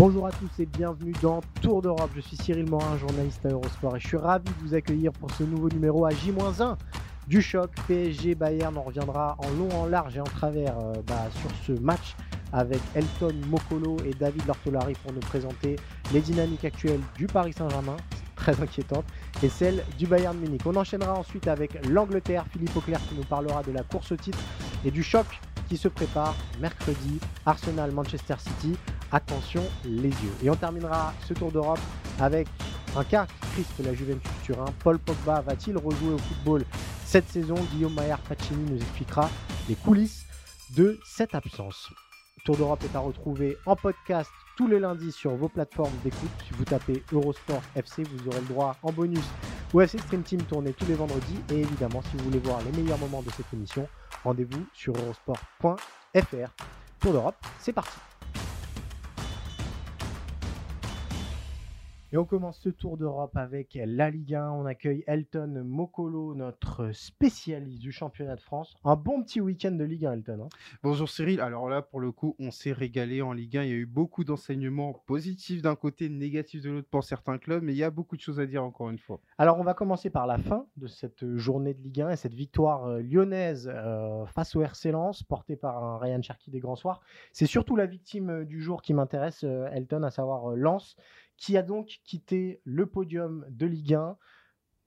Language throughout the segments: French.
Bonjour à tous et bienvenue dans Tour d'Europe. Je suis Cyril Morin, journaliste à Eurosport et je suis ravi de vous accueillir pour ce nouveau numéro à J-1 du choc PSG Bayern. On reviendra en long, en large et en travers euh, bah, sur ce match avec Elton Mokolo et David Lortolari pour nous présenter les dynamiques actuelles du Paris Saint-Germain, très inquiétantes, et celles du Bayern Munich. On enchaînera ensuite avec l'Angleterre, Philippe Auclair qui nous parlera de la course au titre et du choc se prépare mercredi, Arsenal-Manchester City. Attention les yeux. Et on terminera ce tour d'Europe avec un cas qui crispe la Juventus Turin. Paul Pogba va-t-il rejouer au football cette saison? Guillaume Maillard Pacini nous expliquera les coulisses de cette absence. Tour d'Europe est à retrouver en podcast tous les lundis sur vos plateformes d'écoute. Si vous tapez Eurosport FC, vous aurez le droit en bonus au FC Stream Team tourné tous les vendredis. Et évidemment, si vous voulez voir les meilleurs moments de cette émission, rendez-vous sur eurosport.fr. Tour d'Europe, c'est parti. Et on commence ce tour d'Europe avec la Ligue 1. On accueille Elton Mokolo, notre spécialiste du championnat de France. Un bon petit week-end de Ligue 1, Elton. hein. Bonjour Cyril, alors là pour le coup on s'est régalé en Ligue 1, il y a eu beaucoup d'enseignements positifs d'un côté, négatifs de l'autre pour certains clubs, mais il y a beaucoup de choses à dire encore une fois. Alors on va commencer par la fin de cette journée de Ligue 1 et cette victoire euh, lyonnaise euh, face au RC Lens, portée par un Ryan Cherki des Grands Soirs. C'est surtout la victime euh, du jour qui m'intéresse, Elton, à savoir Lens, qui a donc quitté le podium de Ligue 1.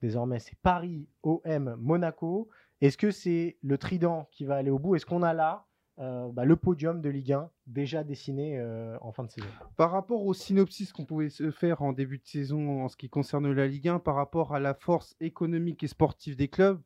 Désormais, c'est Paris, OM, Monaco. Est-ce que c'est le trident qui va aller au bout? Est-ce qu'on a là euh, bah, le podium de Ligue 1 déjà dessiné euh, en fin de saison? Par rapport au synopsis qu'on pouvait se faire en début de saison en ce qui concerne la Ligue 1, par rapport à la force économique et sportive des clubs,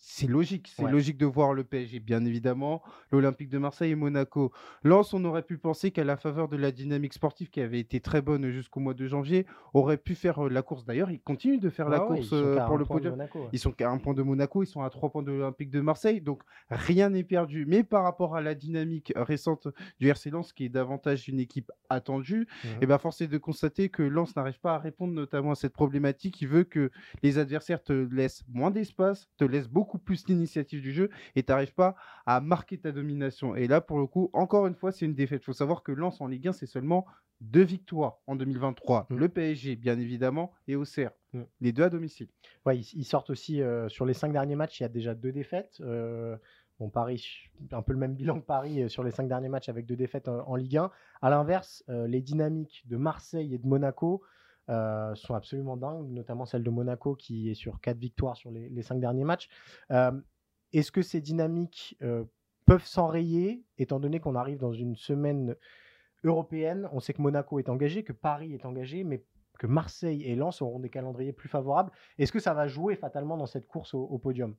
c'est logique, c'est Ouais. logique de voir le PSG, bien évidemment, l'Olympique de Marseille et Monaco. Lens, on aurait pu penser qu'à la faveur de la dynamique sportive qui avait été très bonne jusqu'au mois de janvier, aurait pu faire euh, la course. D'ailleurs, ils continuent de faire la Ouais, course euh, pour le podium. Monaco. Ils sont qu'à un point de Monaco, ils sont à trois points de l'Olympique de Marseille, donc rien n'est perdu. Mais par rapport à la dynamique récente du RC Lens, qui est davantage une équipe attendue, Mhm. et ben force est de constater que Lens n'arrive pas à répondre notamment à cette problématique qui veut que les adversaires te laissent moins d'espace, te laissent beaucoup plus l'initiative du jeu et tu n'arrives pas à marquer ta domination. Et là, pour le coup, encore une fois, c'est une défaite. Il faut savoir que Lens en Ligue 1, c'est seulement deux victoires en 2023. Mhm. Le PSG, bien évidemment, et Auxerre. Mhm. Les deux à domicile. Ouais, ils, ils sortent aussi euh, sur les cinq derniers matchs. Il y a déjà deux défaites. Euh, bon, Paris, un peu le même bilan que Paris euh, sur les cinq derniers matchs avec deux défaites en Ligue 1. À l'inverse, euh, les dynamiques de Marseille et de Monaco euh, sont absolument dingues, notamment celle de Monaco qui est sur quatre victoires sur les, les cinq derniers matchs. Euh, Est-ce que ces dynamiques euh, peuvent s'enrayer, étant donné qu'on arrive dans une semaine européenne? On sait que Monaco est engagé, que Paris est engagé, mais que Marseille et Lens auront des calendriers plus favorables. Est-ce que ça va jouer fatalement dans cette course au, au podium?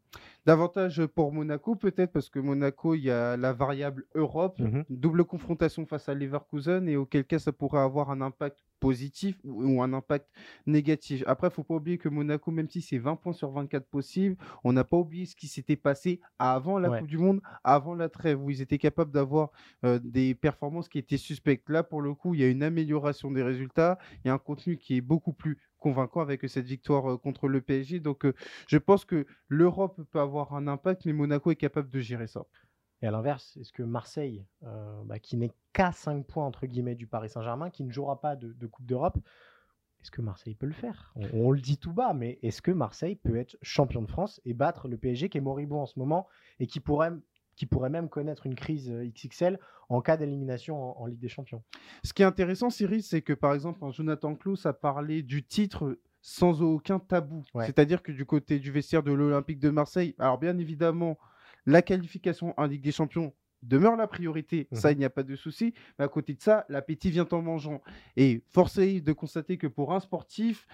Davantage pour Monaco, peut-être, parce que Monaco, il y a la variable Europe, Mhm. double confrontation face à Leverkusen, et auquel cas ça pourrait avoir un impact positif ou, ou un impact négatif. Après, il faut pas oublier que Monaco, même si c'est 20 points sur 24 possibles, on n'a pas oublié ce qui s'était passé avant la Ouais. Coupe du Monde, avant la trêve, où ils étaient capables d'avoir euh, des performances qui étaient suspectes. Là, pour le coup, il y a une amélioration des résultats, il y a un contenu qui est beaucoup plus convaincant avec cette victoire euh, contre le PSG. Donc, euh, je pense que l'Europe peut avoir un impact, mais Monaco est capable de gérer ça. Et à l'inverse, est-ce que Marseille, euh, bah, qui n'est qu'à 5 points entre guillemets du Paris Saint-Germain, qui ne jouera pas de, de Coupe d'Europe, est-ce que Marseille peut le faire? On, on le dit tout bas, mais est-ce que Marseille peut être champion de France et battre le PSG qui est moribond en ce moment et qui pourrait, qui pourrait même connaître une crise euh, XXL en cas d'élimination en, en Ligue des Champions? Ce qui est intéressant, Cyril, c'est que par exemple, Jonathan Klaus a parlé du titre sans aucun tabou. Ouais. C'est-à-dire que du côté du vestiaire de l'Olympique de Marseille, alors bien évidemment, la qualification en Ligue des Champions, demeure la priorité. Ça, Mhm. il n'y a pas de souci. Mais à côté de ça, l'appétit vient en mangeant. Et force est de constater que pour un sportif,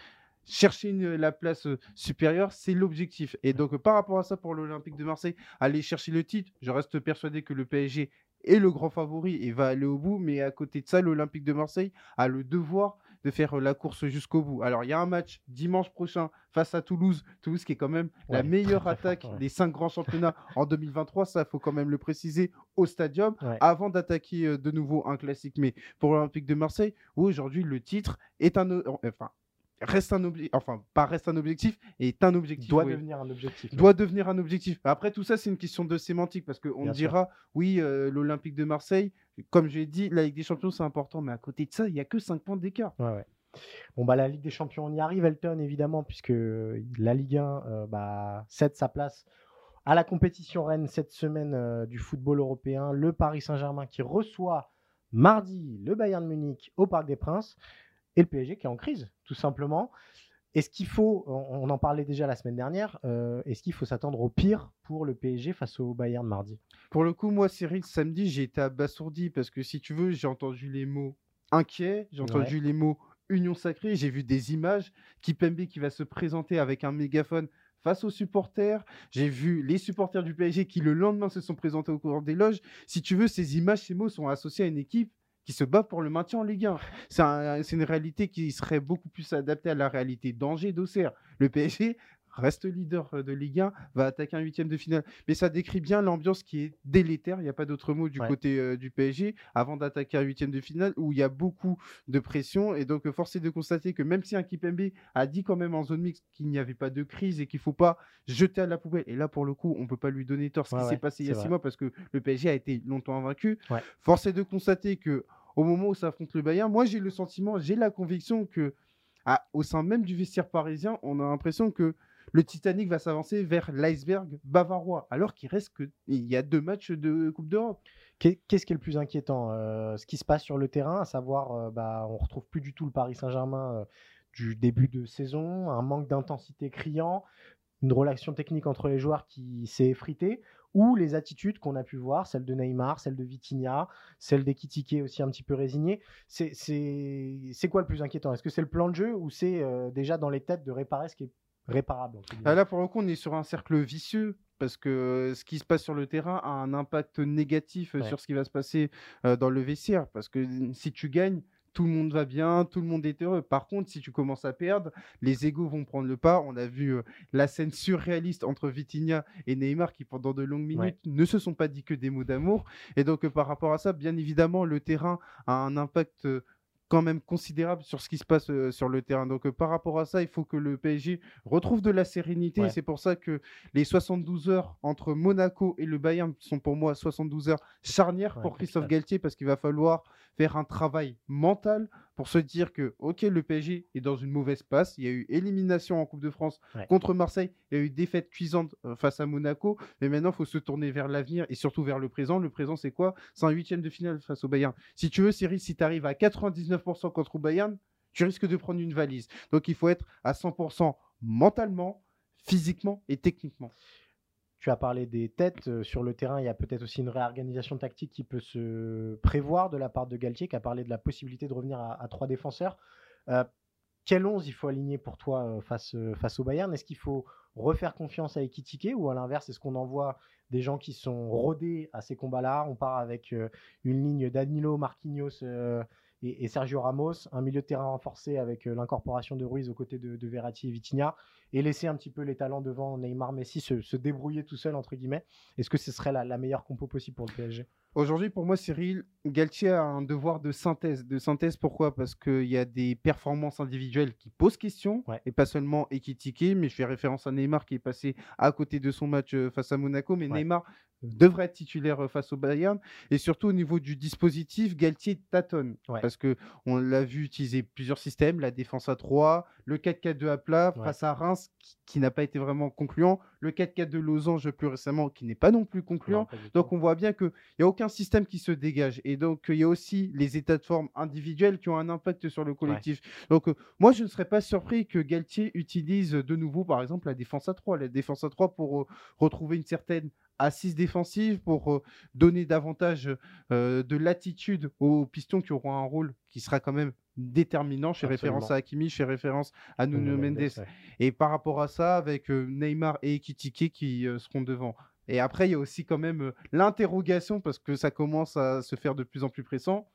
chercher une- la place euh, supérieure, c'est l'objectif. Et donc, euh, par rapport à ça, pour l'Olympique de Marseille, aller chercher le titre, je reste persuadé que le PSG est le grand favori et va aller au bout. Mais à côté de ça, l'Olympique de Marseille a le devoir de faire euh, la course jusqu'au bout. Alors, il y a un match dimanche prochain face à Toulouse. Toulouse qui est quand même la meilleure très, très fort, attaque ouais. des cinq grands championnats en 2023. Ça, il faut quand même le préciser au stadium Ouais. avant d'attaquer euh, de nouveau un classique. Mais pour l'Olympique de Marseille, où aujourd'hui le titre est un, enfin, reste un objectif, enfin pas reste un objectif, est un objectif. doit oui. devenir un objectif. Doit devenir un objectif. Après tout ça, c'est une question de sémantique parce qu'on dira, oui, euh, l'Olympique de Marseille, comme je l'ai dit, la Ligue des Champions c'est important, mais à côté de ça, il n'y a que 5 points d'écart. Ouais, ouais. Bon, bah, la Ligue des Champions, on y arrive, Elton, évidemment, puisque la Ligue 1 euh, bah, cède sa place à la compétition reine cette semaine euh, du football européen. Le Paris Saint-Germain qui reçoit mardi le Bayern Munich au Parc des Princes et le PSG qui est en crise, tout simplement. Est-ce qu'il faut, on en parlait déjà la semaine dernière, euh, est-ce qu'il faut s'attendre au pire pour le PSG face au Bayern mardi? Pour le coup, moi, Cyril, samedi, j'ai été abasourdi parce que si tu veux, j'ai entendu les mots inquiet, j'ai entendu les mots union sacrée, j'ai vu des images, Kipembe qui va se présenter avec un mégaphone face aux supporters, j'ai vu les supporters du PSG qui le lendemain se sont présentés au cours des loges. Si tu veux, ces images, ces mots sont associés à une équipe qui se bat pour le maintien en Ligue 1. C'est un- c'est une réalité qui serait beaucoup plus adaptée à la réalité d'Angers, d'Auxerre. Le PSG reste leader euh, de Ligue 1, va attaquer un huitième de finale. Mais ça décrit bien l'ambiance qui est délétère, il n'y a pas d'autre mot du Ouais. côté euh, du PSG, avant d'attaquer un huitième de finale où il y a beaucoup de pression. Et donc, euh, force est de constater que même si un Kipembe a dit quand même en zone mixte qu'il n'y avait pas de crise et qu'il ne faut pas jeter à la poubelle, et là, pour le coup, on ne peut pas lui donner tort, ce Ouais, qui ouais, s'est passé il y a six mois, parce que le PSG a été longtemps invaincu. Force est de constater que au moment où ça affronte le Bayern, moi, j'ai le sentiment, j'ai la conviction que ah, au sein même du vestiaire parisien, on a l'impression que le Titanic va s'avancer vers l'iceberg bavarois, alors qu'il reste que il y a deux matchs de Coupe d'Europe. Qu'est- Qu'est-ce qui est le plus inquiétant Euh, Ce qui se passe sur le terrain, à savoir, euh, bah, on retrouve plus du tout le Paris Saint-Germain euh, du début de saison, un manque d'intensité criant, une relation technique entre les joueurs qui s'est effritée, ou les attitudes qu'on a pu voir, celle de Neymar, celle de Vitinha, celle d'Ekitike aussi un petit peu résigné. C'est quoi le plus inquiétant? Est-ce que c'est le plan de jeu ou c'est euh, déjà dans les têtes de réparer ce qui est réparable Ah, Là, pour le coup, on est sur un cercle vicieux parce que euh, ce qui se passe sur le terrain a un impact négatif euh, Ouais. sur ce qui va se passer euh, dans le vestiaire. Parce que euh, si tu gagnes, tout le monde va bien, tout le monde est heureux. Par contre, si tu commences à perdre, les égaux vont prendre le pas. On a vu la scène surréaliste entre Vitinha et Neymar qui, pendant de longues minutes, Ouais. ne se sont pas dit que des mots d'amour. Et donc, par rapport à ça, bien évidemment, le terrain a un impact. Quand même considérable sur ce qui se passe euh, sur le terrain. Donc euh, par rapport à ça, il faut que le PSG retrouve de la sérénité. Ouais. C'est pour ça que les 72 heures entre Monaco et le Bayern sont pour moi 72 heures charnières Ouais, pour Christophe. Galtier parce qu'il va falloir faire un travail mental pour se dire que ok le PSG est dans une mauvaise passe. Il y a eu élimination en Coupe de France Ouais. contre Marseille. Il y a eu défaite cuisante euh, face à Monaco. Mais maintenant, il faut se tourner vers l'avenir et surtout vers le présent. Le présent, c'est quoi? C'est un huitième de finale face au Bayern. Si tu veux, Cyril, si tu arrives à 99% contre le Bayern, tu risques de prendre une valise. Donc, il faut être à 100% mentalement, physiquement et techniquement. Tu as parlé des têtes euh, sur le terrain. Il y a peut-être aussi une réorganisation tactique qui peut se prévoir de la part de Galtier, qui a parlé de la possibilité de revenir à, trois défenseurs. Euh, quel 11 il faut aligner pour toi euh, face, euh, face au Bayern? Est-ce qu'il faut refaire confiance à Ekitike ou à l'inverse, est-ce qu'on envoie des gens qui sont rodés à ces combats-là? On part avec une ligne Danilo, Marquinhos et, Sergio Ramos, un milieu de terrain renforcé avec euh, l'incorporation de Ruiz aux côtés de, de Verratti et Vitinha et laisser un petit peu les talents devant Neymar, Messi se, débrouiller tout seul, entre guillemets. Est-ce que ce serait la meilleure compo possible pour le PSG Aujourd'hui, pour moi, Cyril, Galtier a un devoir de synthèse. De synthèse, pourquoi? Parce qu'il y a des performances individuelles qui posent question, Ouais. et pas seulement Ekitike, mais je fais référence à Neymar qui est passé à côté de son match euh, face à Monaco, mais Ouais. Neymar devrait être titulaire euh, face au Bayern. Et surtout au niveau du dispositif, Galtier tâtonne. Ouais. Parce que on l'a vu utiliser plusieurs systèmes, la défense à 3, le 4-4-2 à plat Ouais. face à Reims, qui, qui n'a pas été vraiment concluant, le 4-4 de Losange plus récemment, qui n'est pas non plus concluant. Non, Donc on voit bien qu'il n'y a aucun système qui se dégage. Et donc il y a aussi les états de forme individuels qui ont un impact sur le collectif. Donc euh, moi je ne serais pas surpris que Galtier utilise de nouveau par exemple la défense à 3. La défense à 3 pour euh, retrouver une certaine assise défensive pour donner davantage de latitude aux pistons qui auront un rôle qui sera quand même déterminant. chez référence à Hakimi, chez référence à Nuno Mendes. Et par rapport à ça, avec Neymar et Ekitike qui seront devant. Et après, il y a aussi quand même l'interrogation, parce que ça commence à se faire de plus en plus pressant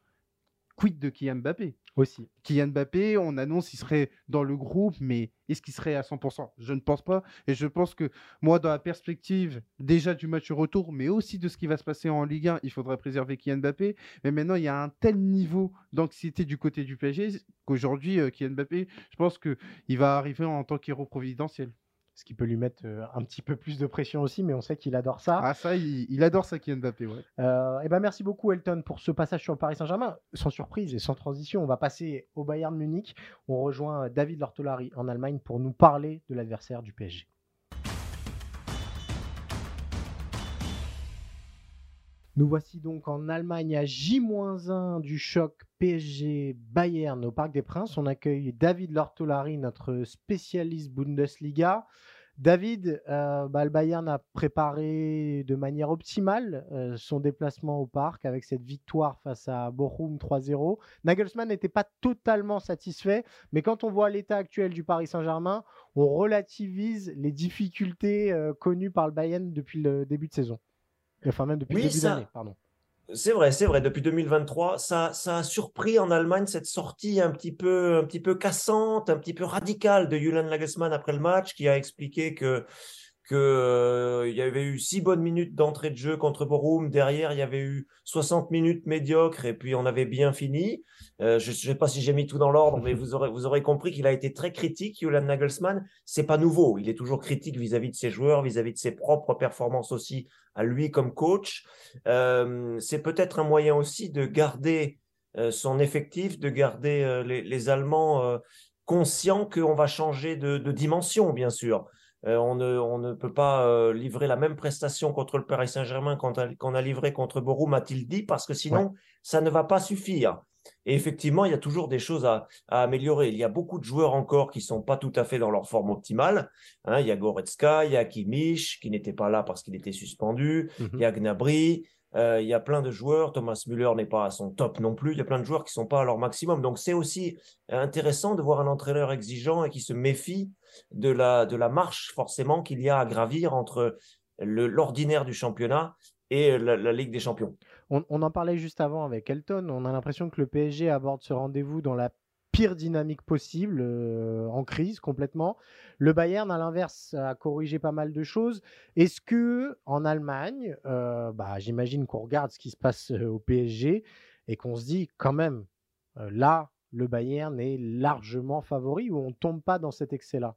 quid de Kylian Mbappé? Aussi Kylian Mbappé, on annonce qu'il serait dans le groupe, mais est-ce qu'il serait à 100% Je ne pense pas. Et je pense que moi, dans la perspective déjà du match retour, mais aussi de ce qui va se passer en Ligue 1, il faudrait préserver Kylian Mbappé. Mais maintenant, il y a un tel niveau d'anxiété du côté du PSG qu'aujourd'hui, Kylian Mbappé, je pense qu'il va arriver en tant qu'héros providentiel ce qui peut lui mettre euh, un petit peu plus de pression aussi, mais on sait qu'il adore ça. Ah ça, il, adore ça, Kylian Mbappé, ouais. Euh, et ben merci beaucoup Elton pour ce passage sur le Paris Saint-Germain. Sans surprise et sans transition, on va passer au Bayern Munich. On rejoint David Lortolari en Allemagne pour nous parler de l'adversaire du PSG. Nous voici donc en Allemagne à J-1 du choc PSG Bayern au Parc des Princes. On accueille David Lortolari, notre spécialiste Bundesliga. David, euh, bah, le Bayern a préparé de manière optimale euh, son déplacement au parc avec cette victoire face à Bochum 3-0. Nagelsmann n'était pas totalement satisfait, mais quand on voit l'état actuel du Paris Saint-Germain, on relativise les difficultés euh, connues par le Bayern depuis le début de saison. Enfin, même depuis le début d'année, pardon. C'est vrai, c'est vrai. Depuis 2023, ça, ça a surpris en Allemagne cette sortie un petit peu, un petit peu cassante, un petit peu radicale de Julian Nagelsmann après le match, qui a expliqué que qu'il euh, y avait eu six bonnes minutes d'entrée de jeu contre Borum. Derrière, il y avait eu 60 minutes médiocres et puis on avait bien fini. Euh, je ne sais pas si j'ai mis tout dans l'ordre, mais vous aurez, compris qu'il a été très critique, Julian Nagelsmann. C'est pas nouveau. Il est toujours critique vis-à-vis de ses joueurs, vis-à-vis de ses propres performances aussi à lui comme coach. Euh, c'est peut-être un moyen aussi de garder son effectif, de garder les, Allemands conscients qu'on va changer de dimension, bien sûr. Euh, on, ne, peut pas euh, livrer la même prestation contre le Paris Saint-Germain qu'on a, livré contre Borum, a-t-il dit, parce que sinon, ça ne va pas suffire. Et effectivement, il y a toujours des choses à, améliorer. Il y a beaucoup de joueurs encore qui sont pas tout à fait dans leur forme optimale. Hein. il y a Goretzka, il y a Kimmich, qui n'était pas là parce qu'il était suspendu. Mhm. Il y a Gnabry. Euh, il y a plein de joueurs. Thomas Müller n'est pas à son top non plus. Il y a plein de joueurs qui sont pas à leur maximum. Donc, c'est aussi intéressant de voir un entraîneur exigeant et qui se méfie de la, de la marche forcément qu'il y a à gravir entre l'ordinaire du championnat et la, Ligue des Champions. On, en parlait juste avant avec Elton. On a l'impression que le PSG aborde ce rendez-vous dans la pire dynamique possible, euh, en crise complètement. Le Bayern, à l'inverse, a corrigé pas mal de choses. Est-ce que en Allemagne, euh, bah, j'imagine qu'on regarde ce qui se passe euh, au PSG et qu'on se dit quand même, là, le Bayern est largement favori ou on ne tombe pas dans cet excès-là?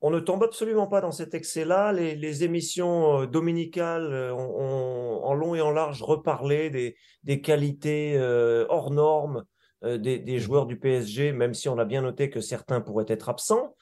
On ne tombe absolument pas dans cet excès-là. Les, émissions dominicales ont, en long et en large reparlé des, qualités euh, hors normes des, des, joueurs du PSG, même si on a bien noté que certains pourraient être absents.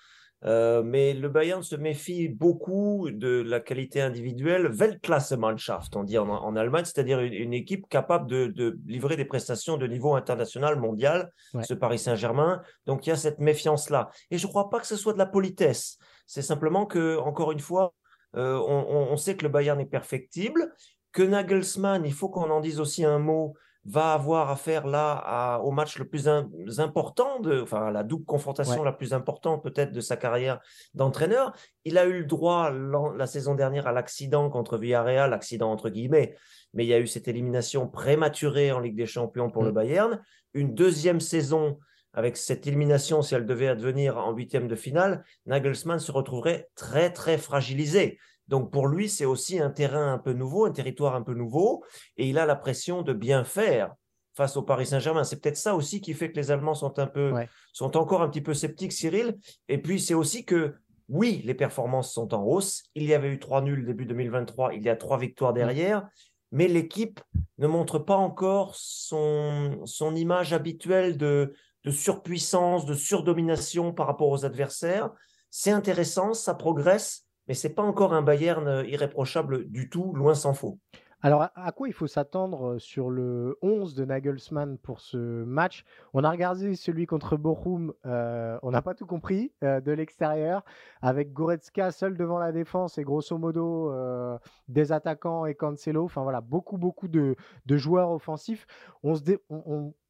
Euh, mais le Bayern se méfie beaucoup de la qualité individuelle, Weltklasse-Mannschaft, on dit en, Allemagne, c'est-à-dire une, équipe capable de, livrer des prestations de niveau international, mondial, ce Paris Saint-Germain. Donc il y a cette méfiance-là. Et je ne crois pas que ce soit de la politesse. C'est simplement que, encore une fois, euh, on, on, sait que le Bayern est perfectible, que Nagelsmann, il faut qu'on en dise aussi un mot, va avoir affaire là au match le plus important, de, enfin la double confrontation la plus importante peut-être de sa carrière d'entraîneur. Il a eu le droit la saison dernière à l'accident contre Villarreal, accident entre guillemets, mais il y a eu cette élimination prématurée en Ligue des Champions pour le mm. Bayern. Une deuxième saison avec cette élimination, si elle devait advenir en huitième de finale, Nagelsmann se retrouverait très très fragilisé. Donc pour lui, c'est aussi un terrain un peu nouveau, un territoire un peu nouveau, et il a la pression de bien faire face au Paris Saint-Germain. C'est peut-être ça aussi qui fait que les Allemands sont un peu, sont encore un petit peu sceptiques, Cyril. Et puis c'est aussi que oui, les performances sont en hausse. Il y avait eu trois nuls début 2023, il y a trois victoires mm. derrière, mais l'équipe ne montre pas encore son, son image habituelle de, de surpuissance, de surdomination par rapport aux adversaires. C'est intéressant, ça progresse, mais c'est pas encore un Bayern euh, irréprochable du tout, loin s'en faut. Alors, à quoi il faut s'attendre sur le 11 de Nagelsmann pour ce match? On a regardé celui contre Bochum, on n'a pas tout compris de l'extérieur, avec Goretzka seul devant la défense et grosso modo des attaquants et Cancelo. Enfin voilà, beaucoup, beaucoup de, joueurs offensifs. On se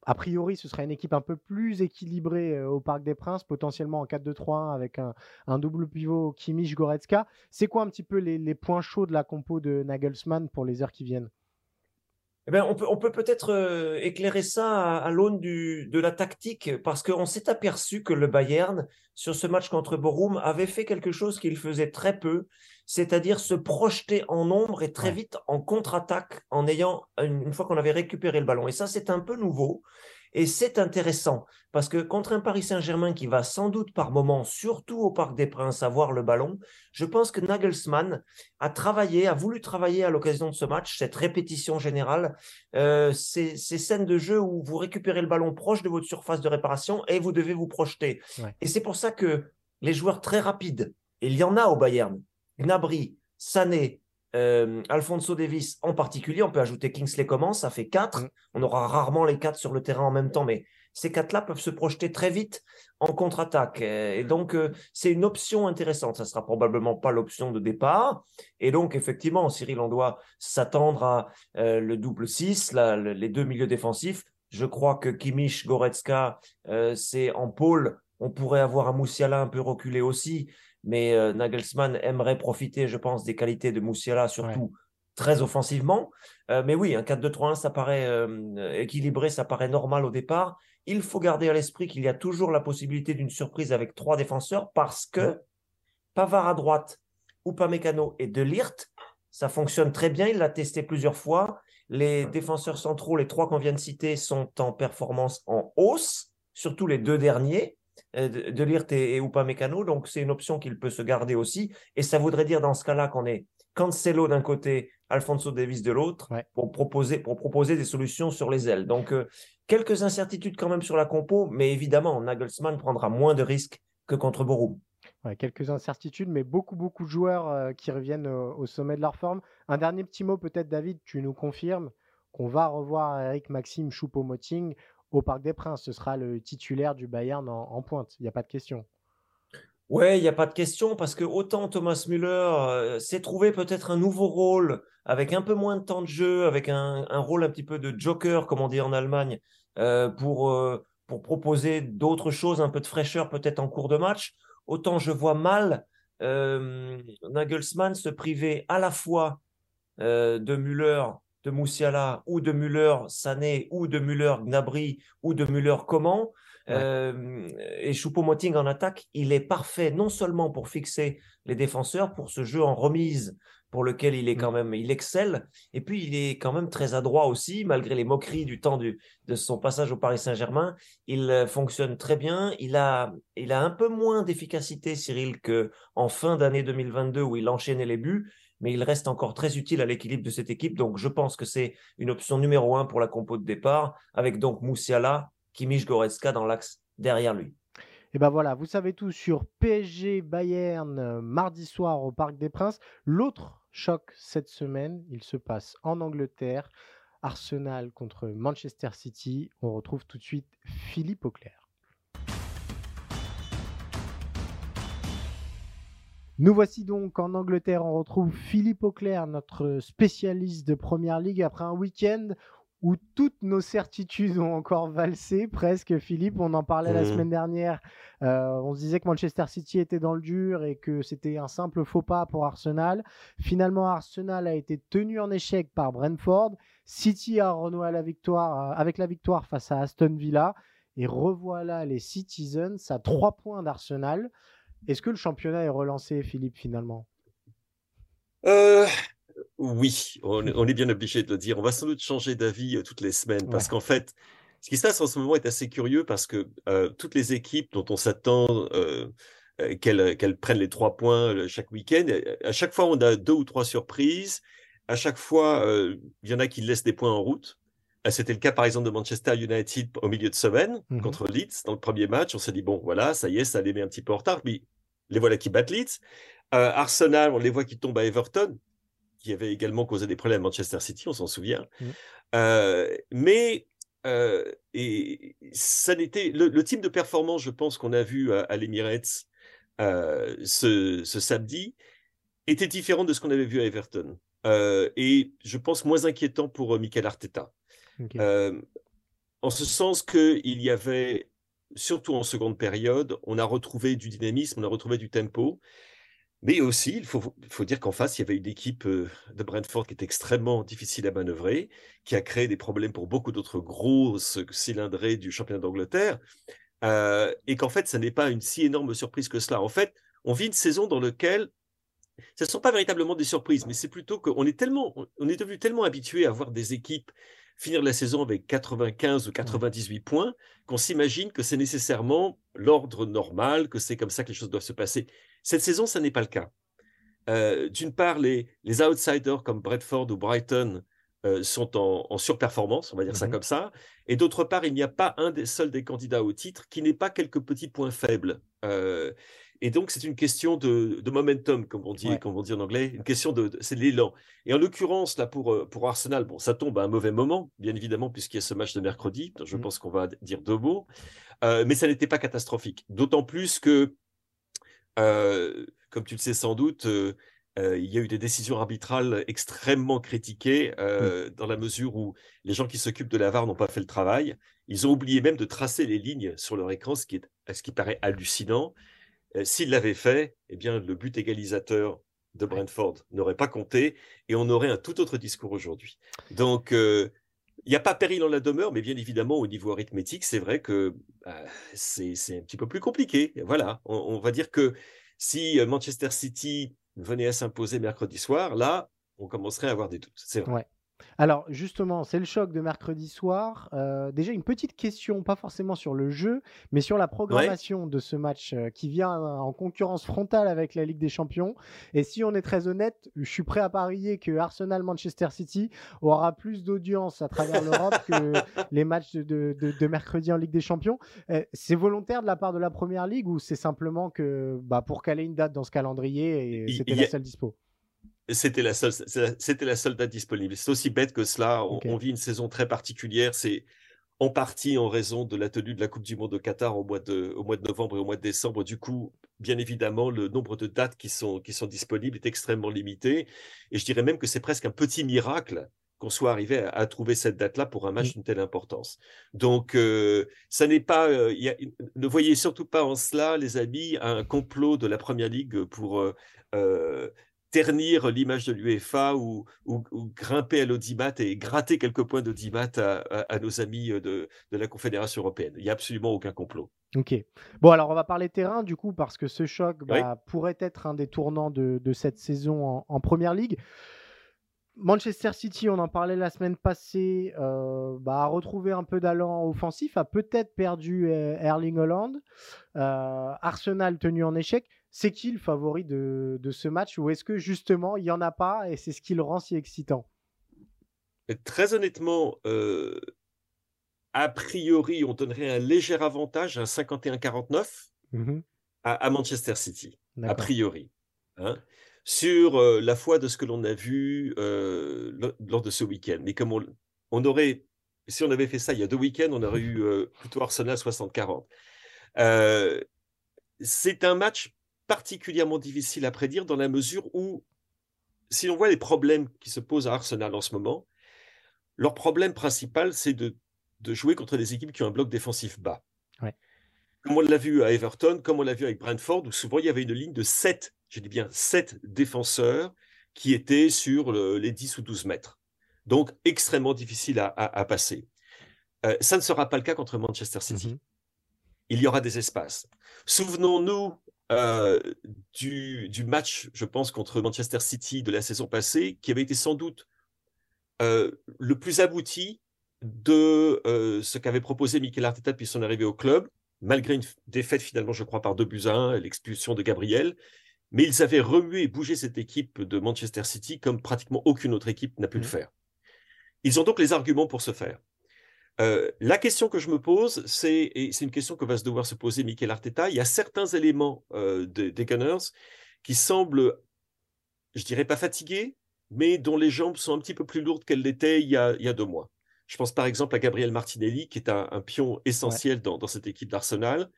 a priori, ce serait une équipe un peu plus équilibrée au Parc des Princes, potentiellement en 4-2-3-1 avec un, double pivot Kimmich-Goretzka. C'est quoi un petit peu les, points chauds de la compo de Nagelsmann pour les heures qui viennent? Eh bien, on peut on peut peut-être éclairer ça à, l'aune de la tactique parce qu'on s'est aperçu que le Bayern sur ce match contre Borum avait fait quelque chose qu'il faisait très peu, c'est-à-dire se projeter en nombre et très vite en contre-attaque en ayant une, fois qu'on avait récupéré le ballon. Et ça, c'est un peu nouveau. Et c'est intéressant parce que contre un Paris Saint-Germain qui va sans doute par moment, surtout au Parc des Princes, avoir le ballon, je pense que Nagelsmann a travaillé, a voulu travailler à l'occasion de ce match, cette répétition générale, euh, ces, scènes de jeu où vous récupérez le ballon proche de votre surface de réparation et vous devez vous projeter. Et c'est pour ça que les joueurs très rapides, il y en a au Bayern, Gnabry, Sané, euh, Alfonso Davis en particulier, on peut ajouter Kingsley Coman, ça fait quatre. Mm. On aura rarement les quatre sur le terrain en même temps, mais ces quatre-là peuvent se projeter très vite en contre-attaque. Et donc, euh, c'est une option intéressante. Ça sera probablement pas l'option de départ. Et donc, effectivement, Cyril, on doit s'attendre à euh, le double 6, les deux milieux défensifs. Je crois que Kimmich, Goretzka, c'est en pôle. On pourrait avoir un Moussiala un peu reculé aussi mais euh, Nagelsmann aimerait profiter, je pense, des qualités de Moussiala, surtout très offensivement. Euh, mais oui, un 4-2-3-1, ça paraît euh, équilibré, ça paraît normal au départ. Il faut garder à l'esprit qu'il y a toujours la possibilité d'une surprise avec trois défenseurs parce que Pavard à droite, Upamecano et Delirte, ça fonctionne très bien. Il l'a testé plusieurs fois. Les défenseurs centraux, les trois qu'on vient de citer, sont en performance en hausse, surtout les deux derniers. Euh, de Lirt et, et Upamecano, donc c'est une option qu'il peut se garder aussi. Et ça voudrait dire dans ce cas-là qu'on est Cancelo d'un côté, Alfonso Davis de l'autre, pour, proposer, pour proposer des solutions sur les ailes. Donc euh, quelques incertitudes quand même sur la compo, mais évidemment, Nagelsmann prendra moins de risques que contre Borum. quelques incertitudes, mais beaucoup, beaucoup de joueurs euh, qui reviennent au, sommet de leur forme. Un dernier petit mot peut-être, David, tu nous confirmes qu'on va revoir Eric Maxime Choupo-Moting au Parc des Princes. Ce sera le titulaire du Bayern en, pointe. Il n'y a pas de question. Ouais, il n'y a pas de question parce que autant Thomas Müller euh, s'est trouvé peut-être un nouveau rôle avec un peu moins de temps de jeu, avec un, rôle un petit peu de joker, comme on dit en Allemagne, euh, pour, euh, pour proposer d'autres choses, un peu de fraîcheur peut-être en cours de match. Autant je vois mal Nagelsmann se priver à la fois de Müller de Moussiala ou de Müller Sané ou de Müller Gnabry ou de Müller Coman. Euh, et Choupo-Moting en attaque, il est parfait non seulement pour fixer les défenseurs, pour ce jeu en remise pour lequel il est quand mm. même, il excelle. Et puis il est quand même très adroit aussi, malgré les moqueries du temps du, de son passage au Paris Saint-Germain. Il euh, fonctionne très bien. Il a, il a un peu moins d'efficacité, Cyril, que en fin d'année 2022 où il enchaînait les buts mais il reste encore très utile à l'équilibre de cette équipe. Donc, je pense que c'est une option numéro un pour la compo de départ, avec donc Moussiala, Kimmich Goretzka dans l'axe derrière lui. Et ben voilà, vous savez tout sur PSG Bayern euh, mardi soir au Parc des Princes. L'autre choc cette semaine, il se passe en Angleterre. Arsenal contre Manchester City. On retrouve tout de suite Philippe Auclair. Nous voici donc en Angleterre. On retrouve Philippe Auclair, notre spécialiste de Première Ligue, après un week-end où toutes nos certitudes ont encore valsé, presque. Philippe, on en parlait la mmh. semaine dernière. Euh, on se disait que Manchester City était dans le dur et que c'était un simple faux pas pour Arsenal. Finalement, Arsenal a été tenu en échec par Brentford. City a renoué la victoire, euh, avec la victoire face à Aston Villa. Et revoilà les Citizens à trois points d'Arsenal. Est-ce que le championnat est relancé, Philippe, finalement? Euh, Oui, on, est bien obligé de le dire. On va sans doute changer d'avis euh, toutes les semaines parce qu'en fait, ce qui se passe en ce moment est assez curieux parce que euh, toutes les équipes dont on s'attend qu'elles prennent les trois points chaque week-end, à chaque fois on a deux ou trois surprises. À chaque fois, il y en a qui laissent des points en route. C'était le cas, par exemple, de Manchester United au milieu de semaine mmh contre Leeds dans le premier match. On s'est dit, bon, voilà, ça y est, ça les met un petit peu en retard. Mais les voilà qui battent Leeds. Euh, Arsenal, on les voit qui tombent à Everton. qui avait également causé des problèmes à Manchester City, on s'en souvient. Mmh. mais et ça n'était le, type de performance, je pense, qu'on a vu à, l'Emirates ce, ce, samedi était différent de ce qu'on avait vu à Everton. et je pense moins inquiétant pour Michael Arteta. En ce sens qu'il y avait, surtout en seconde période, on a retrouvé du dynamisme, on a retrouvé du tempo. Mais aussi, il faut, dire qu'en face, il y avait une équipe de Brentford qui était extrêmement difficile à manœuvrer, qui a créé des problèmes pour beaucoup d'autres grosses cylindrées du championnat d'Angleterre, et qu'en fait, ce n'est pas une si énorme surprise que cela. En fait, on vit une saison dans laquelle ce ne sont pas véritablement des surprises, mais c'est plutôt qu'on est est devenu tellement habitué à voir des équipes finir la saison avec 95 ou 98 points qu'on s'imagine que c'est nécessairement l'ordre normal, que c'est comme ça que les choses doivent se passer. Cette saison, ça n'est pas le cas. Euh, d'une part, les, les, outsiders comme Bradford ou Brighton euh, sont en, surperformance, on va dire ça mmh comme ça. Et d'autre part, il n'y a pas un des seuls des candidats au titre qui n'ait pas quelques petits points faibles. Euh, et donc, c'est une question de, momentum, comme on, dit, comme on dit en anglais, une question de, c'est l'élan. Et en l'occurrence, là, pour, euh, pour Arsenal, bon, ça tombe à un mauvais moment, bien évidemment, puisqu'il y a ce match de mercredi. Je mmh. pense qu'on va dire deux mots. Euh, mais ça n'était pas catastrophique. D'autant plus que, euh, comme tu le sais sans doute, il y a eu des décisions arbitrales extrêmement critiquées mmh. dans la mesure où les gens qui s'occupent de la VAR n'ont pas fait le travail. Ils ont oublié même de tracer les lignes sur leur écran, ce qui, est, ce qui paraît hallucinant. Euh, s'il l'avait fait, eh bien, le but égalisateur de Brentford n'aurait pas compté et on aurait un tout autre discours aujourd'hui. Donc, euh, il n'y a pas péril en la demeure, mais bien évidemment, au niveau arithmétique, c'est vrai que bah, c'est un petit peu plus compliqué. Voilà, on, va dire que si euh, Manchester City venait à s'imposer mercredi soir, là, on commencerait à avoir des doutes. C'est vrai. Alors justement, c'est le choc de mercredi soir. Euh, déjà une petite question, pas forcément sur le jeu, mais sur la programmation de ce match euh, qui vient en concurrence frontale avec la Ligue des Champions. Et si on est très honnête, je suis prêt à parier que Arsenal Manchester City aura plus d'audience à travers l'Europe que les matchs de, mercredi en Ligue des Champions. Euh, c'est volontaire de la part de la Première Ligue ou c'est simplement que bah, pour caler une date dans ce calendrier et c'était la seule dispo? C'était la seule, c'était la seule date disponible. C'est aussi bête que cela. On, vit une saison très particulière. C'est en partie en raison de la tenue de la Coupe du Monde au Qatar au mois de, au mois de novembre et au mois de décembre. Du coup, bien évidemment, le nombre de dates qui sont, qui sont disponibles est extrêmement limité. Et je dirais même que c'est presque un petit miracle qu'on soit arrivé à, trouver cette date-là pour un match mmh. d'une telle importance. Donc, euh, ça n'est pas, euh, ne voyez surtout pas en cela, les amis, un complot de la Première Ligue pour euh, ternir l'image de l'UEFA ou, ou, grimper à l'audimat et gratter quelques points d'audimat à, à, nos amis euh, de, de, la Confédération européenne. Il n'y a absolument aucun complot. Ok. Bon, alors on va parler terrain du coup, parce que ce choc bah, pourrait être un des tournants de, de cette saison en, Première Ligue. Manchester City, on en parlait la semaine passée, euh, bah, a retrouvé un peu d'allant offensif, a peut-être perdu euh, Erling Holland. Arsenal tenu en échec c'est qui le favori de, ce match ou est-ce que justement il n'y en a pas et c'est ce qui le rend si excitant? Très honnêtement, euh, a priori, on donnerait un léger avantage, un 51-49 mmh à, Manchester City, a priori. Hein, sur euh, la foi de ce que l'on a vu euh, lors de ce week-end. Mais comme on, aurait, si on avait fait ça il y a deux week-ends, on aurait eu plutôt Arsenal 60-40. c'est un match particulièrement difficile à prédire dans la mesure où, si l'on voit les problèmes qui se posent à Arsenal en ce moment, leur problème principal, c'est de, jouer contre des équipes qui ont un bloc défensif bas. Comme on l'a vu à Everton, comme on l'a vu avec Brentford, où souvent il y avait une ligne de 7, je dis bien 7 défenseurs qui étaient sur les 10 ou 12 mètres. Donc extrêmement difficile à, passer. Euh, ça ne sera pas le cas contre Manchester City. Mm-hmm. Il y aura des espaces. Souvenons-nous euh, du, match, je pense, contre Manchester City de la saison passée, qui avait été sans doute euh, le plus abouti de euh, ce qu'avait proposé Mikel Arteta depuis son arrivée au club, malgré une défaite finalement, je crois, par deux buts à 1, l'expulsion de Gabriel. Mais ils avaient remué et bougé cette équipe de Manchester City comme pratiquement aucune autre équipe n'a pu le mmh. faire. Ils ont donc les arguments pour se faire. Euh, la question que je me pose, c'est, et c'est une question que va se devoir se poser Mikel Arteta, il y a certains éléments euh, des Gunners qui semblent, je dirais pas fatigués, mais dont les jambes sont un petit peu plus lourdes qu'elles l'étaient il, y a, deux mois. Je pense par exemple à Gabriel Martinelli, qui est un, pion essentiel dans, cette équipe d'Arsenal.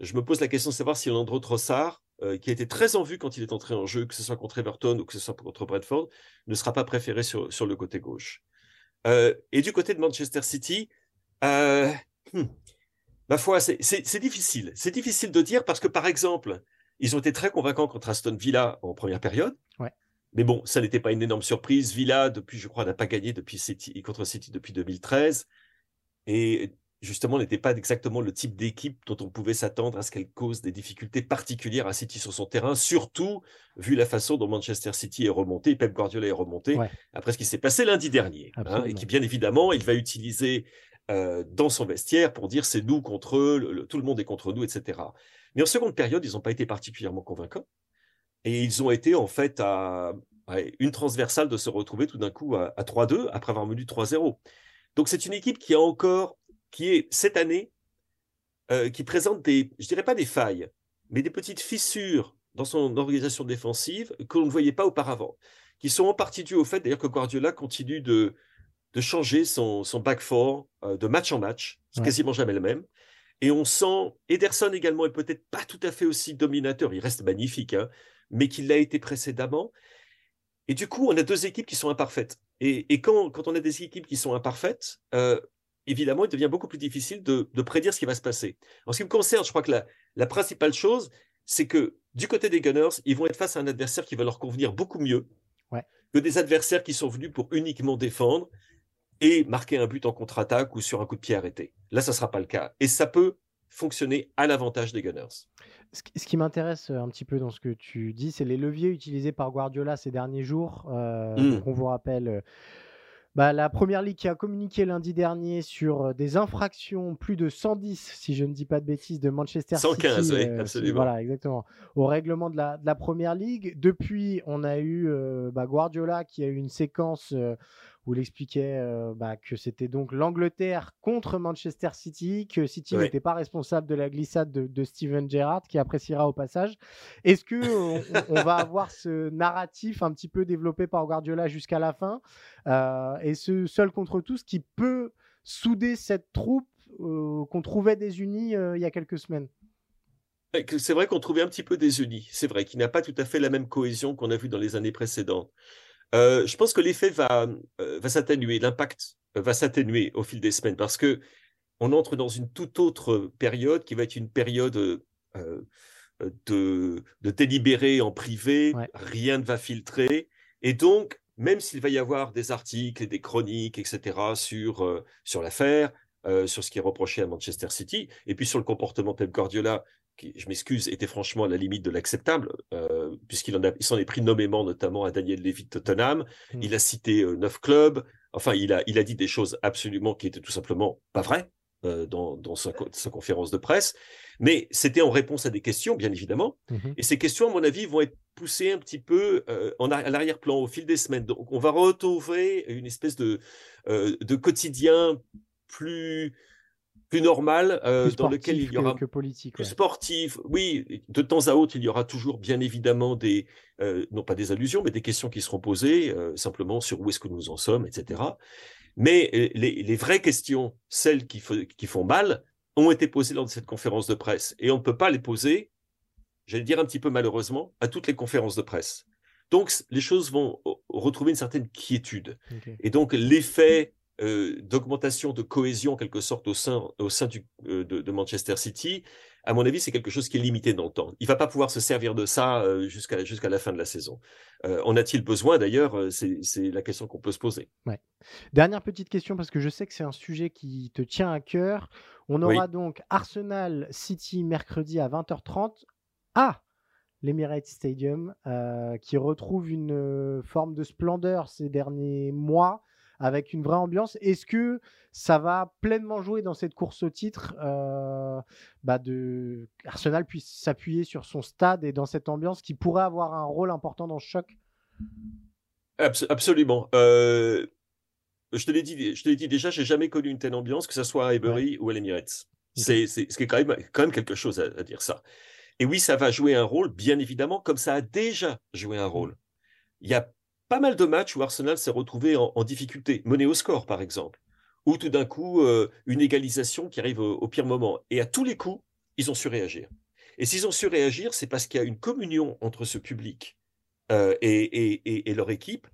Je me pose la question de savoir si Leandro Trossard, euh, qui a été très en vue quand il est entré en jeu, que ce soit contre Everton ou que ce soit contre Brentford, ne sera pas préféré sur, sur le côté gauche. Euh, et du côté de Manchester City, euh, hmm, ma foi, c'est difficile. C'est difficile de dire parce que, par exemple, ils ont été très convaincants contre Aston Villa en première période. Mais bon, ça n'était pas une énorme surprise. Villa, depuis, je crois, n'a pas gagné depuis City, contre City depuis 2013. Et justement, n'était pas exactement le type d'équipe dont on pouvait s'attendre à ce qu'elle cause des difficultés particulières à City sur son terrain, surtout vu la façon dont Manchester City est remonté, Pep Guardiola est remonté, après ce qui s'est passé lundi dernier. Hein, et qui, bien évidemment, il va utiliser euh, dans son vestiaire pour dire c'est nous contre eux, tout le monde est contre nous, etc. Mais en seconde période, ils n'ont pas été particulièrement convaincants. Et ils ont été en fait à, une transversale de se retrouver tout d'un coup à, 3-2 après avoir mené 3-0. Donc c'est une équipe qui a encore, qui est cette année, euh, qui présente des, je dirais pas des failles, mais des petites fissures dans son organisation défensive que l'on ne voyait pas auparavant, qui sont en partie dues au fait d'ailleurs que Guardiola continue de, de changer son, son back four euh, de match en match, c'est quasiment jamais le même. Et on sent, Ederson également est peut-être pas tout à fait aussi dominateur, il reste magnifique, hein, mais qu'il l'a été précédemment. Et du coup, on a deux équipes qui sont imparfaites. Et, quand, quand, on a des équipes qui sont imparfaites, euh, évidemment, il devient beaucoup plus difficile de, prédire ce qui va se passer. En ce qui me concerne, je crois que la, la principale chose, c'est que du côté des Gunners, ils vont être face à un adversaire qui va leur convenir beaucoup mieux que des adversaires qui sont venus pour uniquement défendre et marquer un but en contre-attaque ou sur un coup de pied arrêté. Là, ça ne sera pas le cas. Et ça peut fonctionner à l'avantage des Gunners. Ce qui m'intéresse euh, un petit peu dans ce que tu dis, c'est les leviers utilisés par Guardiola ces derniers jours. Euh, mmh. on vous rappelle euh, bah, la première ligue qui a communiqué lundi dernier sur des infractions, plus de 110, si je ne dis pas de bêtises, de Manchester 115, City. 115, oui, absolument. Voilà, exactement. Au règlement de la, première ligue. Depuis, on a eu bah, Guardiola qui a eu une séquence où il expliquait euh, bah, que c'était donc l'Angleterre contre Manchester City, que City n'était pas responsable de la glissade de, Steven Gerrard, qui appréciera au passage. Est-ce que on, va avoir ce narratif un petit peu développé par Guardiola jusqu'à la fin, euh, et ce seul contre tous qui peut souder cette troupe euh, qu'on trouvait désunie il y a quelques semaines? C'est vrai qu'on trouvait un petit peu désunie. C'est vrai qu'il n'a pas tout à fait la même cohésion qu'on a vu dans les années précédentes. Euh, je pense que l'effet va, euh, va s'atténuer, l'impact euh, va s'atténuer au fil des semaines parce que on entre dans une toute autre période qui va être une période de, de délibéré en privé, rien ne va filtrer. Et donc, même s'il va y avoir des articles et des chroniques, etc., sur, sur l'affaire, sur ce qui est reproché à Manchester City, et puis sur le comportement de Pep Guardiola, qui, je m'excuse, était franchement à la limite de l'acceptable, euh, puisqu'il en s'en est pris nommément, notamment à Daniel Levy de Tottenham. Mmh. Il a cité euh, neuf clubs. Enfin, il a, il a dit des choses absolument qui étaient tout simplement pas vraies euh, dans, dans sa, conférence de presse. Mais c'était en réponse à des questions, bien évidemment. Mmh Et ces questions, à mon avis, vont être poussées un petit peu en à l'arrière-plan au fil des semaines. Donc, on va retrouver une espèce de, de quotidien plus plus normal, euh, dans lequel il y aura que, politique, plus sportif. Oui, de temps à autre, il y aura toujours bien évidemment des, euh, non pas des allusions, mais des questions qui seront posées euh, simplement sur où est-ce que nous en sommes, etc. Mais les, les vraies questions, celles qui, qui, font mal, ont été posées lors de cette conférence de presse. Et on ne peut pas les poser, j'allais dire un petit peu malheureusement, à toutes les conférences de presse. Donc, les choses vont retrouver une certaine quiétude. Et donc, l'effet euh, d'augmentation de cohésion en quelque sorte au sein, au sein du, euh, de, Manchester City, à mon avis, c'est quelque chose qui est limité dans le temps. Il va pas pouvoir se servir de ça euh, jusqu'à jusqu'à la fin de la saison. en a-t-il besoin d'ailleurs C'est la question qu'on peut se poser. Ouais. Dernière petite question parce que je sais que c'est un sujet qui te tient à cœur. On aura donc Arsenal City mercredi à 20h30 à l'Emirates Stadium qui retrouve une forme de splendeur ces derniers mois avec une vraie ambiance. Est-ce que ça va pleinement jouer dans cette course au titre euh, bah de Arsenal puisse s'appuyer sur son stade et dans cette ambiance qui pourrait avoir un rôle important dans ce choc? Absolument. Euh, je te l'ai dit, je te l'ai dit déjà, j'ai jamais connu une telle ambiance, que ce soit à Highbury ou à l'Emirates. C'est, ce quand même, quand même quelque chose à, dire ça. Et oui, ça va jouer un rôle, bien évidemment, comme ça a déjà joué un rôle. Il y a pas mal de matchs où Arsenal s'est retrouvé en, difficulté, mené au score par exemple, ou tout d'un coup euh, une égalisation qui arrive au, pire moment. Et à tous les coups, ils ont su réagir. Et s'ils ont su réagir, c'est parce qu'il y a une communion entre ce public euh, et, leur équipe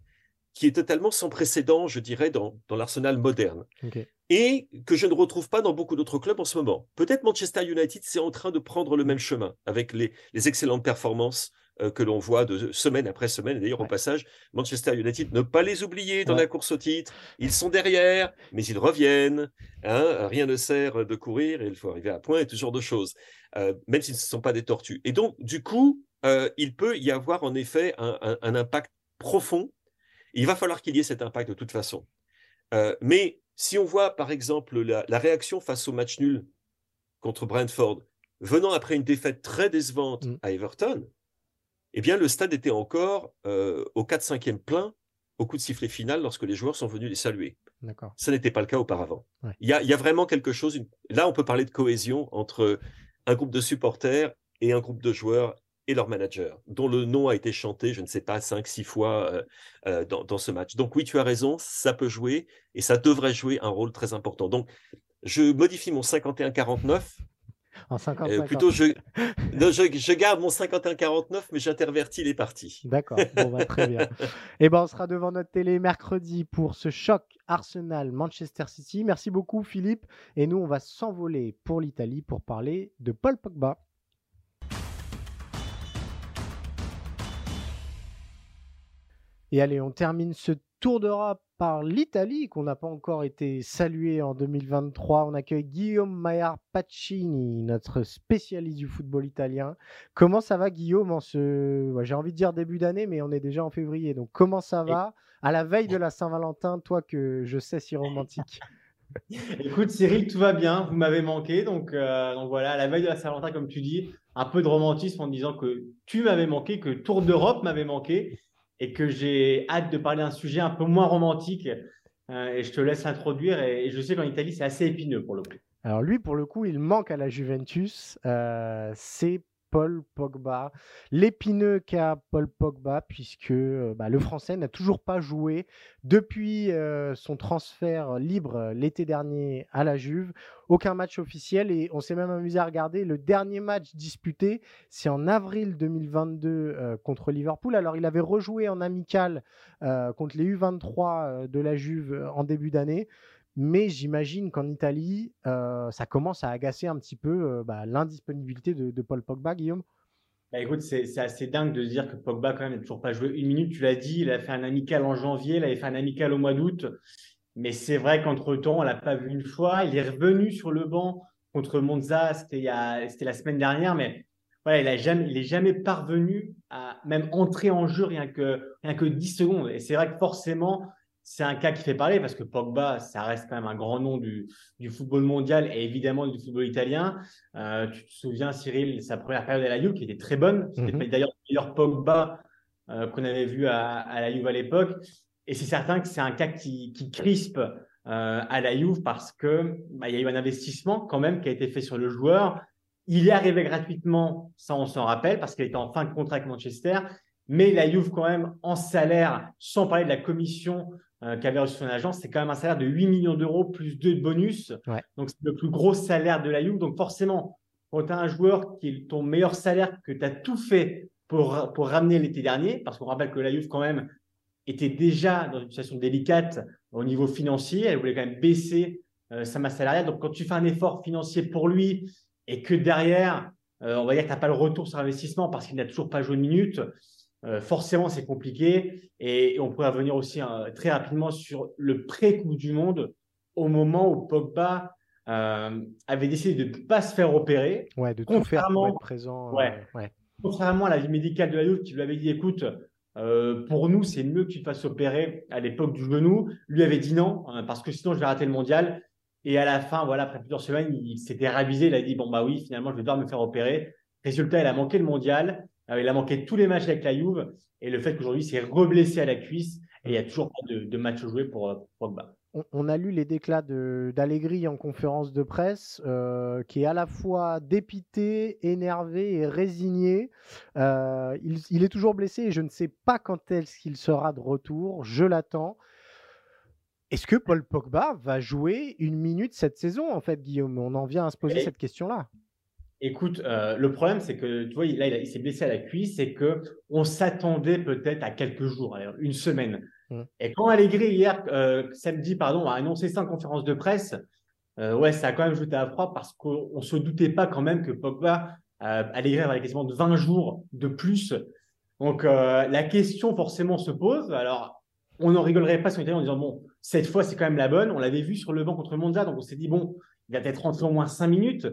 qui est totalement sans précédent, je dirais, dans, l'Arsenal moderne. Et que je ne retrouve pas dans beaucoup d'autres clubs en ce moment. Peut-être Manchester United, c'est en train de prendre le même chemin, avec les excellentes performances que l'on voit de semaine après semaine. D'ailleurs, au passage, Manchester United, ne pas les oublier dans la course au titre. Ils sont derrière, mais ils reviennent. Hein. Rien ne sert de courir, il faut arriver à point et tout ce genre de choses, euh, même s'ils ne sont pas des tortues. Et donc, du coup, euh, il peut y avoir en effet un, impact profond. Il va falloir qu'il y ait cet impact de toute façon. mais si on voit, par exemple, la, réaction face au match nul contre Brentford, venant après une défaite très décevante mm. à Everton, eh bien, le stade était encore euh, au 4-5e plein au coup de sifflet final lorsque les joueurs sont venus les saluer. D'accord. Ça n'était pas le cas auparavant. Il, y a, vraiment quelque chose. Là, on peut parler de cohésion entre un groupe de supporters et un groupe de joueurs et leur manager, dont le nom a été chanté, je ne sais pas, 5-6 fois euh, euh, dans, dans, ce match. Donc oui, tu as raison, ça peut jouer et ça devrait jouer un rôle très important. Donc je modifie mon 51-49 en 50 plutôt, je, je, garde mon 51-49, mais j'intervertis les parties. D'accord, bon, bah, très bien. Et eh ben, on sera devant notre télé mercredi pour ce choc Arsenal-Manchester City. Merci beaucoup, Philippe. Et nous, on va s'envoler pour l'Italie pour parler de Paul Pogba. Et allez, on termine ce tour d'Europe par l'Italie, qu'on n'a pas encore été salué en 2023. On accueille Guillaume Maillard Pacini, notre spécialiste du football italien. Comment ça va, Guillaume, en ce, j'ai envie de dire début d'année, mais on est déjà en février. Donc, comment ça va à la veille de la Saint-Valentin, toi que je sais si romantique? Écoute, Cyril, tout va bien. Vous m'avez manqué. Donc, euh, donc voilà, à la veille de la Saint-Valentin, comme tu dis, un peu de romantisme en disant que tu m'avais manqué, que Tour d'Europe m'avait manqué et que j'ai hâte de parler d'un sujet un peu moins romantique. Euh, et je te laisse l'introduire. Et, je sais qu'en Italie, c'est assez épineux pour le coup. Alors lui, pour le coup, il manque à la Juventus. Euh, c'est Paul Pogba. L'épineux qu'a Paul Pogba, puisque euh, bah, le Français n'a toujours pas joué depuis euh, son transfert libre euh, l'été dernier à la Juve. Aucun match officiel et on s'est même amusé à regarder le dernier match disputé, c'est en avril 2022 contre Liverpool. Alors il avait rejoué en amical contre les U23 de la Juve en début d'année. Mais j'imagine qu'en Italie, euh, ça commence à agacer un petit peu euh, bah, l'indisponibilité de, Paul Pogba, Guillaume. Bah écoute, c'est assez dingue de se dire que Pogba, quand même, n'a toujours pas joué une minute. Tu l'as dit, il a fait un amical en janvier, il avait fait un amical au mois d'août. Mais c'est vrai qu'entre-temps, on l'a pas vu une fois. Il est revenu sur le banc contre Monza, c'était la semaine dernière, mais voilà, il n'est jamais, parvenu à même entrer en jeu rien que, rien que 10 secondes. Et c'est vrai que forcément, c'est un cas qui fait parler parce que Pogba, ça reste quand même un grand nom du, football mondial et évidemment du football italien. Euh, tu te souviens, Cyril, sa première période à la Juve qui était très bonne. C'était mhm. d'ailleurs le meilleur Pogba euh, qu'on avait vu à, la Juve à l'époque. Et c'est certain que c'est un cas qui, crispe euh, à la Juve parce que bah, il y a eu un investissement quand même qui a été fait sur le joueur. Il est arrivé gratuitement, ça on s'en rappelle, parce qu'il était en fin de contrat avec Manchester. Mais la Juve, quand même, en salaire, sans parler de la commission euh, qu'avait reçu son agence, c'est quand même un salaire de 8 millions d'euros plus 2 de bonus. Donc, c'est le plus gros salaire de la Juve. Donc, forcément, quand tu as un joueur qui est ton meilleur salaire, que tu as tout fait pour, pour ramener l'été dernier, parce qu'on rappelle que la Juve, quand même, était déjà dans une situation délicate au niveau financier. Elle voulait quand même baisser euh, sa masse salariale. Donc, quand tu fais un effort financier pour lui et que derrière, euh, on va dire que tu n'as pas le retour sur investissement parce qu'il n'a toujours pas joué une minute, euh, forcément, c'est compliqué. Et, on pourrait revenir aussi hein, très rapidement sur le pré-Coupe du Monde, au moment où Pogba euh, avait décidé de ne pas se faire opérer. Ouais, de tout faire pour être présent. Euh, ouais, Contrairement à la vie médicale de la Juve qui lui avait dit écoute, pour nous, c'est mieux que tu te fasses opérer à l'époque du genou. Lui avait dit non, hein, parce que sinon, je vais rater le mondial. Et à la fin, voilà, après plusieurs semaines, il s'était ravisé. Il a dit bon, bah oui, finalement, je vais devoir me faire opérer. Résultat, il a manqué le mondial. Euh, il a manqué tous les matchs avec la Juve et le fait qu'aujourd'hui, c'est reblessé à la cuisse et il n'y a toujours pas de, match joué pour, euh, Pogba. on, a lu les déclats d'Allegri en conférence de presse, euh, qui est à la fois dépité, énervé et résigné. Euh, il, est toujours blessé et je ne sais pas quand est-ce qu'il sera de retour. Je l'attends. Est-ce que Paul Pogba va jouer une minute cette saison, en fait, Guillaume? On en vient à se poser cette question-là. Écoute, euh, le problème, c'est que tu vois, là, il, s'est blessé à la cuisse, c'est que on s'attendait peut-être à quelques jours, une semaine. Mmh. Et quand Allegri hier, euh, samedi, pardon, a annoncé ça en conférence de presse, euh, ouais, ça a quand même jeté à froid parce qu'on se doutait pas quand même que Pogba, Allegri avait quasiment 20 jours de plus. Donc la question forcément se pose. Alors, on n'en rigolerait pas sur Italie en disant bon, cette fois c'est quand même la bonne. On l'avait vu sur le banc contre Monza, donc on s'est dit bon, il va peut-être rentrer au moins 5 minutes.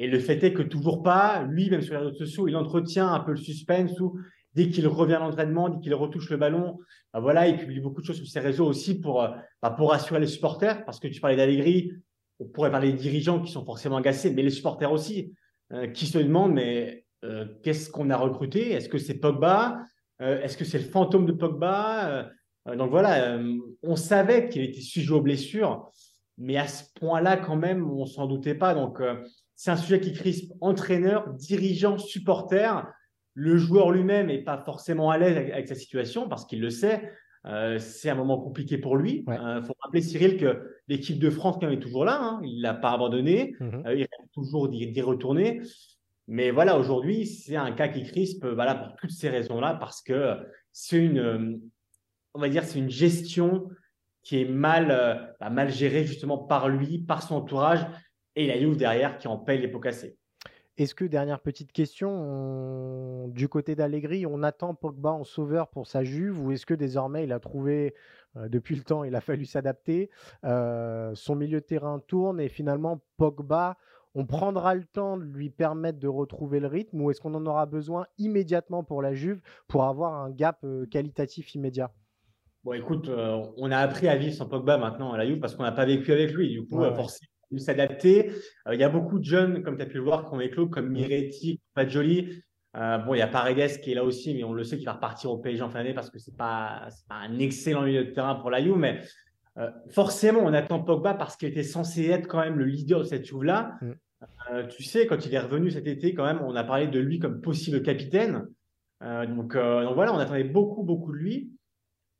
Et le fait est que toujours pas, lui, même sur les réseaux sociaux, il entretient un peu le suspense ou dès qu'il revient à l'entraînement, dès qu'il retouche le ballon, bah voilà, il publie beaucoup de choses sur ses réseaux aussi pour, euh, bah pour rassurer les supporters, parce que tu parlais d'Allegri, on pourrait parler des dirigeants qui sont forcément agacés, mais les supporters aussi, euh, qui se demandent, mais euh, qu'est-ce qu'on a recruté? Est-ce que c'est Pogba? Est-ce que c'est le fantôme de Pogba? Donc voilà, on savait qu'il était sujet aux blessures, mais à ce point-là, quand même, on s'en doutait pas. Donc, c'est un sujet qui crispe entraîneur, dirigeant, supporter. Le joueur lui-même n'est pas forcément à l'aise avec, sa situation parce qu'il le sait. Euh, c'est un moment compliqué pour lui. Il euh, faut rappeler, Cyril, que l'équipe de France quand même est toujours là. Hein. Il ne l'a pas abandonné. Mhm. Euh, il reste toujours d'y retourner. Mais voilà, aujourd'hui, c'est un cas qui crispe voilà, pour toutes ces raisons-là parce que c'est une, on va dire, c'est une gestion qui est mal, bah, mal gérée justement par lui, par son entourage et la Juve derrière qui en paye les pots cassés. Est-ce que, dernière petite question, du côté d'Allegri, on attend Pogba en sauveur pour sa Juve ou est-ce que désormais il a trouvé, euh, depuis le temps, il a fallu s'adapter, euh, son milieu de terrain tourne et finalement Pogba, on prendra le temps de lui permettre de retrouver le rythme ou est-ce qu'on en aura besoin immédiatement pour la Juve pour avoir un gap euh, qualitatif immédiat? Bon, écoute, on a appris à vivre sans Pogba maintenant à la Juve parce qu'on n'a pas vécu avec lui. Du coup, forcément, de s'adapter. Euh, il y a beaucoup de jeunes, comme tu as pu le voir, qui ont éclos, comme Miretti, Fagioli. Euh, bon, il y a Paredes qui est là aussi, mais on le sait qu'il va repartir au PSG en fin d'année parce que c'est pas, pas un excellent milieu de terrain pour la Juve. Mais euh, forcément, on attend Pogba parce qu'il était censé être quand même le leader de cette Juve-là. Mm. Euh, tu sais, quand il est revenu cet été, quand même, on a parlé de lui comme possible capitaine. donc, donc voilà, on attendait beaucoup, beaucoup de lui.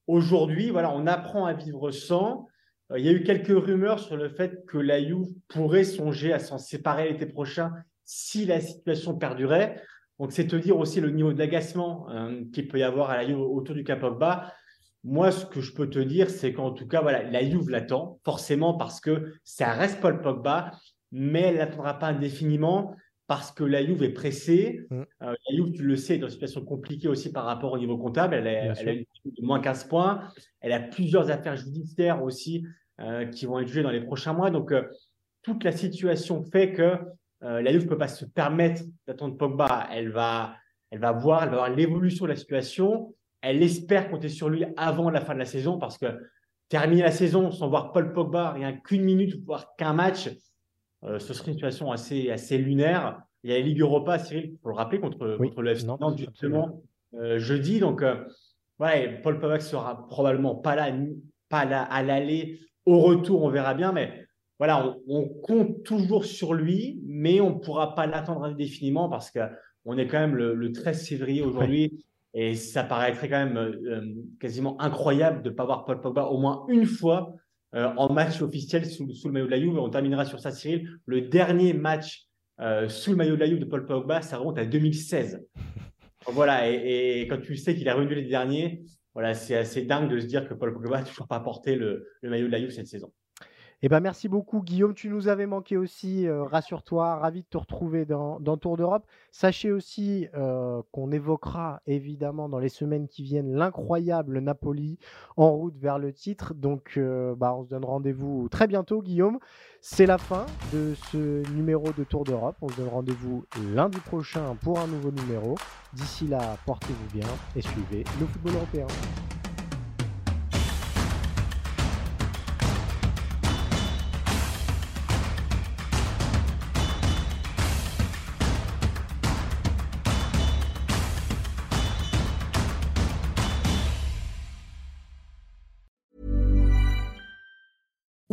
Aujourd'hui, voilà, on apprend à vivre sans. Euh, il y a eu quelques rumeurs sur le fait que la Juve pourrait songer à s'en séparer l'été prochain si la situation perdurait. Donc, c'est te dire aussi le niveau d'agacement euh, qu'il peut y avoir à la autour du Cap bas. Moi, ce que je peux te dire, c'est qu'en tout cas, voilà, la Juve l'attend, forcément, parce que ça reste Paul Pogba, mais elle n'attendra pas indéfiniment parce que la Juve est pressée. Mm. Euh, la Juve, tu le sais, est dans une situation compliquée aussi par rapport au niveau comptable. Elle, elle a une de moins 15 points. Elle a plusieurs affaires judiciaires aussi euh, qui vont être jugées dans les prochains mois. Donc, euh, toute la situation fait que la Juve ne peut pas se permettre d'attendre Pogba. Elle va, elle va voir, elle va voir l'évolution de la situation. Elle espère compter sur lui avant la fin de la saison parce que terminer la saison sans voir Paul Pogba, rien qu'une minute, voire qu'un match, euh, ce serait une situation assez, assez lunaire. Il y a la Ligue Europa, Cyril, il faut le rappeler, contre, contre le FC Nantes, justement, euh, jeudi. Donc, euh, ouais, Paul Pavac sera probablement pas là, pas là à l'aller. Au retour, on verra bien, mais voilà, on, compte toujours sur lui, mais on ne pourra pas l'attendre indéfiniment parce qu'on est quand même le, 13 février aujourd'hui. Et ça paraîtrait quand même quasiment incroyable de ne pas voir Paul Pogba au moins une fois euh, en match officiel sous, le maillot de la Juve. On terminera sur ça, Cyril. Le dernier match euh, sous le maillot de la Juve de Paul Pogba, ça remonte à 2016. voilà, et, quand tu sais qu'il a revenu les derniers, voilà, c'est assez dingue de se dire que Paul Pogba n'a toujours pas porté le, le maillot de la Juve cette saison. Eh ben, merci beaucoup, Guillaume. Tu nous avais manqué aussi. Euh, rassure-toi, ravi de te retrouver dans, Tour d'Europe. Sachez aussi euh, qu'on évoquera évidemment dans les semaines qui viennent l'incroyable Napoli en route vers le titre. Donc, euh, bah, on se donne rendez-vous très bientôt, Guillaume. C'est la fin de ce numéro de Tour d'Europe. On se donne rendez-vous lundi prochain pour un nouveau numéro. D'ici là, portez-vous bien et suivez le football européen.